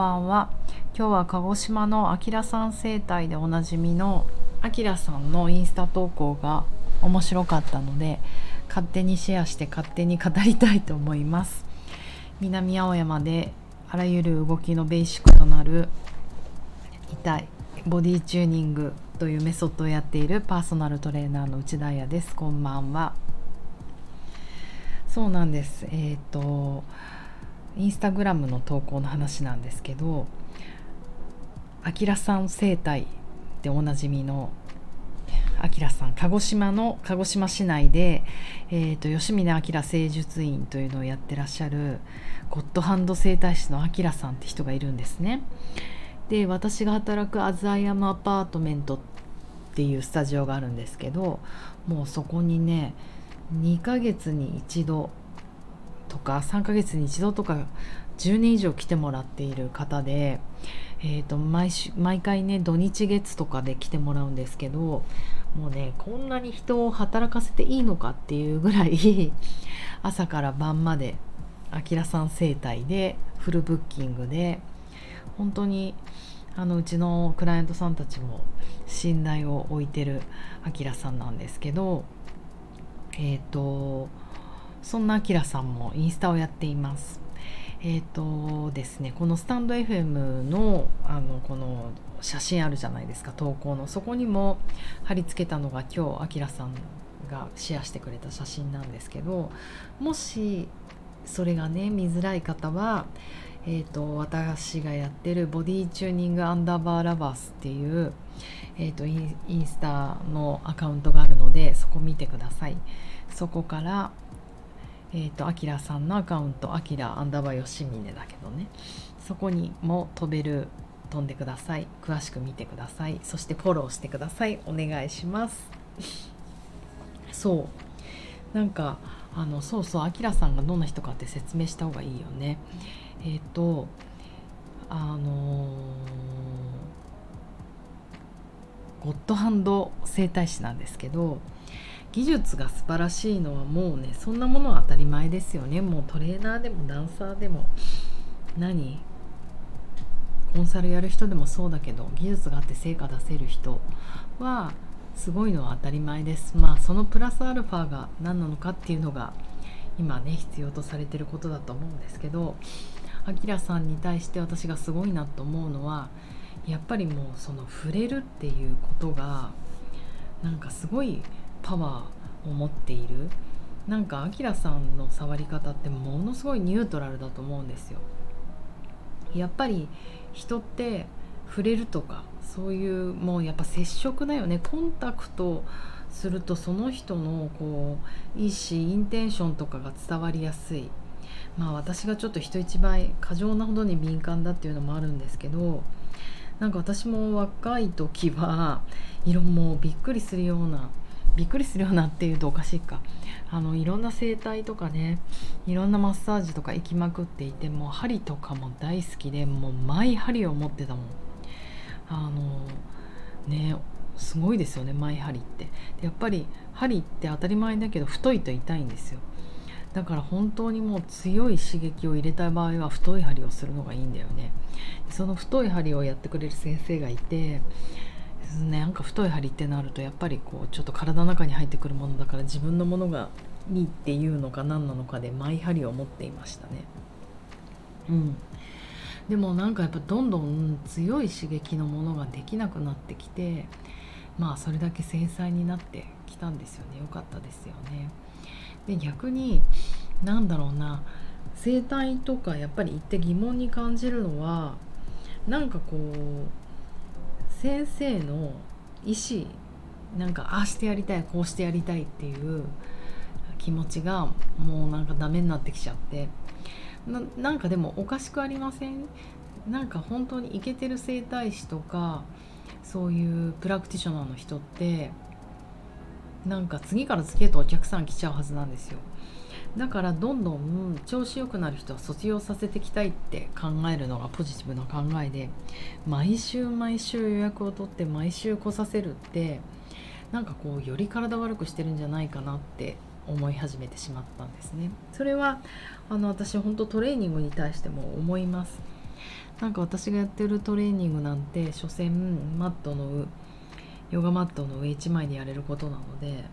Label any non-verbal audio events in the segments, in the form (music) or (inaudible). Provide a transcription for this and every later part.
ばんは。今日は鹿児島のあきらさん生態でおなじみのあきらさんのインスタ投稿が面白かったので勝手にシェアして勝手に語りたいと思います。南青山であらゆる動きのベーシックとなる痛いボディチューニングというメソッドをやっているパーソナルトレーナーの内田彩です。こんばんは。そうなんです。えっ、ー、とインスタグラムの投稿の話なんですけどあきらさん整体でおなじみのあきらさん鹿児島の鹿児島市内で、えーと、吉峰明聖術院というのをやってらっしゃるゴッドハンド整体師のあきらさんって人がいるんですね。で私が働く As I Am Apartment っていうスタジオがあるんですけどもうそこにね2ヶ月に一度とか3ヶ月に一度とか10年以上来てもらっている方で、えーと、毎週毎回ね土日月とかで来てもらうんですけどもうねこんなに人を働かせていいのかっていうぐらい (laughs) 朝から晩まであきらさん生態でフルブッキングで本当にあのうちのクライアントさんたちも信頼を置いてるあきらさんなんですけどえっ、ー、とそんなあきらさんもインスタをやっています。えっ、ー、とですねこのスタンド FM のあのこの写真あるじゃないですか投稿のそこにも貼り付けたのが今日あきらさんがシェアしてくれた写真なんですけどもしそれがね見づらい方は、えーと、私がやってるボディチューニングアンダーバーラバースっていう、えーと、インスタのアカウントがあるのでそこ見てくださいそこからえーと、アキラさんのアカウントアキラアンダーバー吉峰だけどね。そこにも飛べる飛んでください。詳しく見てください。そしてフォローしてください。お願いします。そう。なんかあのそうそうアキラさんがどんな人かって説明した方がいいよね。えっ、ー、とあのー、ゴッドハンド整体師なんですけど技術が素晴らしいのはもうねそんなものは当たり前ですよね。もうトレーナーでもダンサーでも。何？コンサルやる人でもそうだけど技術があって成果出せる人はすごいのは当たり前です。まあそのプラスアルファが何なのかっていうのが今ね必要とされてることだと思うんですけどあきらさんに対して私がすごいなと思うのはやっぱりもうその触れるっていうことがなんかすごいパワーを持っている。なんかアキラさんの触り方ってものすごいニュートラルだと思うんですよ。やっぱり人って触れるとかそういうもうやっぱ接触だよね。コンタクトするとその人のこう意思インテンションとかが伝わりやすい。まあ私がちょっと人一倍過剰なほどに敏感だっていうのもあるんですけどなんか私も若い時は色もびっくりするようなびっくりするようなっていうとおかしいか。あのいろんな整体とかねいろんなマッサージとか行きまくっていてもう針とかも大好きでもうマイ針を持ってたもん。あのねすごいですよねマイ針って。やっぱり針って当たり前だけど太いと痛いんですよ。だから本当にもう強い刺激を入れた場合は太い針をするのがいいんだよね。その太い針をやってくれる先生がいてなんか太い針ってなるとやっぱりこうちょっと体の中に入ってくるものだから自分のものがいいっていうのか何なのかでマイ針を持っていましたね。うん。でもなんかやっぱどんどん強い刺激のものができなくなってきてまあそれだけ繊細になってきたんですよね。よかったですよね。で逆になんだろうな。生態とかやっぱり行って疑問に感じるのはなんかこう先生の意思なんかああしてやりたいこうしてやりたいっていう気持ちがもうなんかダメになってきちゃって。なんかでもおかしくありません？なんか本当にイケてる整体師とかそういうプラクティショナーの人ってなんか次から次へとお客さん来ちゃうはずなんですよ。だからどんどん調子良くなる人は卒業させていきたいって考えるのがポジティブな考えで毎週毎週予約を取って毎週来させるってなんかこうより体悪くしてるんじゃないかなって思い始めてしまったんですね。それはあの私本当トレーニングに対しても思います。なんか私がやってるトレーニングなんて所詮マットのヨガマットの上1枚でやれることなので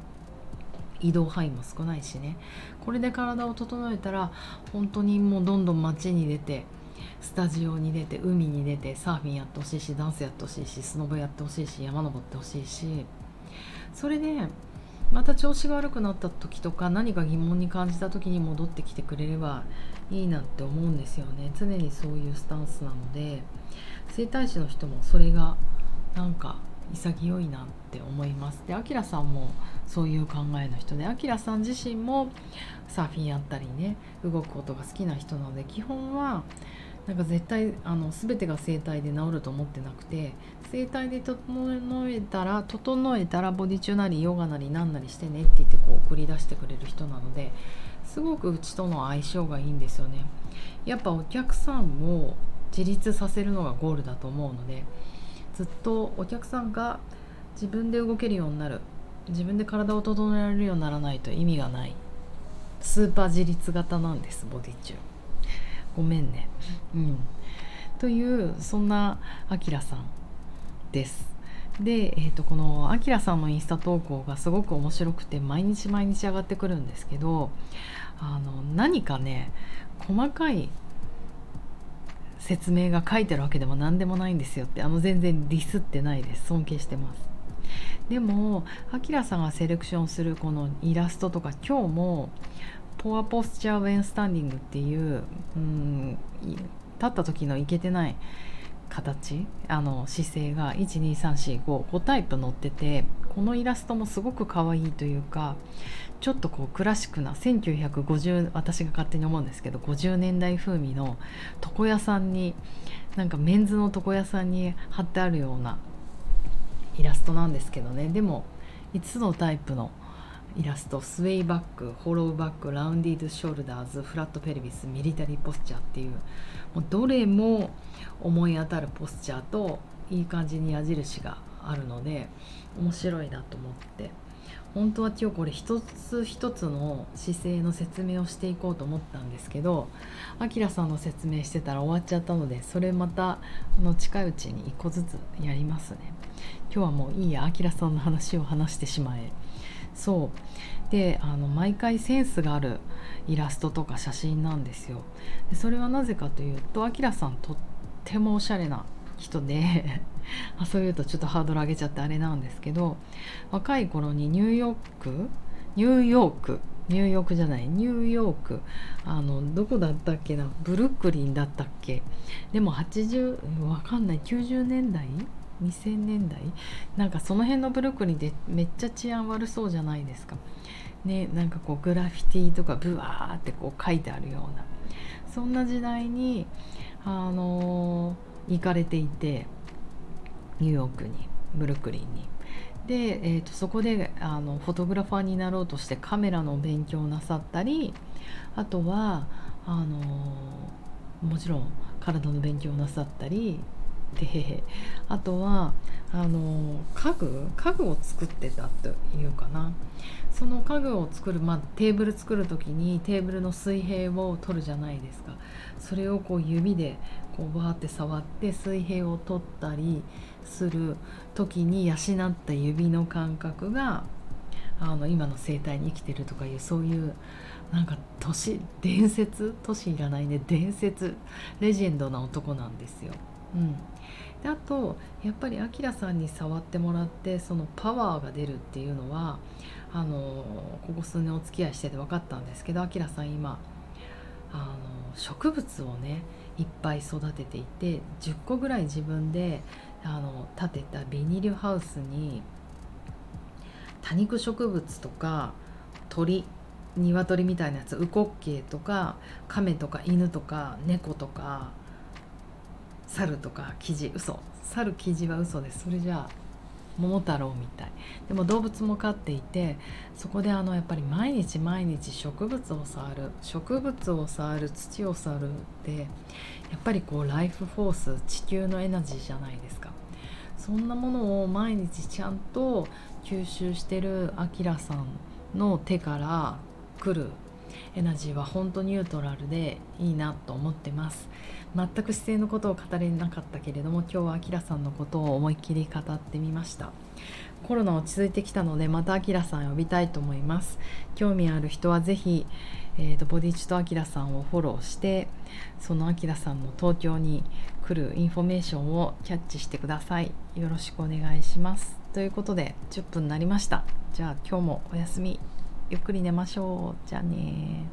移動範囲も少ないしね。これで体を整えたら本当にもうどんどん街に出てスタジオに出て海に出てサーフィンやってほしいしダンスやってほしいしスノボやってほしいし山登ってほしいしそれでまた調子が悪くなった時とか何か疑問に感じた時に戻ってきてくれればいいなって思うんですよね。常にそういうスタンスなので整体師の人もそれがなんか潔いなって思います。でアキラさんもそういう考えの人でアキラさん自身もサーフィンやったりね動くことが好きな人なので基本はなんか絶対あの全てが整体で治ると思ってなくて整体で整えたら整えたらボディチューなりヨガなり何なりしてねって言ってこう送り出してくれる人なのですごくうちとの相性がいいんですよね。やっぱお客さんを自立させるのがゴールだと思うのでずっとお客さんが自分で動けるようになる。自分で体を整えられるようにならないと意味がない。スーパー自立型なんですボディチュー。ごめんね。うん。というそんなあきらさんです。で、えーと、このあきらさんのインスタ投稿がすごく面白くて毎日毎日上がってくるんですけどあの何かね細かい説明が書いてるわけでも何でもないんですよってあの全然ディスってないです。尊敬してます。でもあきらさんがセレクションするこのイラストとか今日もポアポスチャーウェンスタンディングっていううん立った時のいけてない形あの姿勢が12345タイプ載っててこのイラストもすごく可愛いというかちょっとこうクラシックな1950私が勝手に思うんですけど50年代風味の床屋さんになんかメンズの床屋さんに貼ってあるようなイラストなんですけどね。でも5つのタイプのイラスト？スウェイバックホローバックラウンディードショルダーズフラットペルビスミリタリーポスチャーっていうもうどれも思い当たるポスチャーといい感じに矢印があるので面白いなと思って。本当は今日これ一つ一つの姿勢の説明をしていこうと思ったんですけどあきらさんの説明してたら終わっちゃったのでそれまたあの近いうちに1個ずつやりますね。今日はもういいやあきらさんの話を話してしまえ。そう。であの毎回センスがあるイラストとか写真なんですよ。でそれはなぜかというとあきらさんとってもおしゃれな人であそういうとちょっとハードル上げちゃってあれなんですけど若い頃にニューヨークニューヨークニューヨークじゃないニューヨークあのどこだったっけなブルックリンだったっけ？でも80わかんない90年代？2000年代？なんかその辺のブルックリンでめっちゃ治安悪そうじゃないですか。ね、なんかこうグラフィティとかブワーってこう書いてあるような。そんな時代に、あのー、行かれていてニューヨークにブルックリンに。で、えーと、そこであのフォトグラファーになろうとしてカメラの勉強をなさったりあとはあのー、もちろん体の勉強なさったりであとはあの家具家具を作ってたというかなその家具を作る、まあ、テーブル作る時にテーブルの水平を取るじゃないですかそれをこう指でこうバーって触って水平を取ったりする時に養った指の感覚があの今の生態に生きてるとかいうそういうなんか都市伝説都市いらないね伝説レジェンドな男なんですよ。うん、であとやっぱりアキラさんに触ってもらってそのパワーが出るっていうのはあのここ数年お付き合いしてて分かったんですけどアキラさん今あの植物をねいっぱい育てていて10個ぐらい自分であの建てたビニールハウスに多肉植物とか鳥鶏みたいなやつウコッケイとか亀とか犬とか猫とか猿とかキジ嘘。猿キジは嘘です。それじゃあ桃太郎みたい。でも動物も飼っていてそこであのやっぱり毎日毎日植物を触る。植物を触る土を触るってやっぱりこうライフフォース地球のエナジーじゃないですか。そんなものを毎日ちゃんと吸収してるアキラさんの手から来るエナジーは本当ニュートラルでいいなと思ってます。全く姿勢のことを語れなかったけれども今日はあきらさんのことを思いっきり語ってみました。コロナ落ち着いてきたのでまたあきらさん呼びたいと思います。興味ある人はぜひ、えーと、ボディチとあきらさんをフォローしてそのあきらさんの東京に来るインフォメーションをキャッチしてください。よろしくお願いします。ということで10分になりました。じゃあ今日もお休み。ゆっくり寝ましょう。じゃあね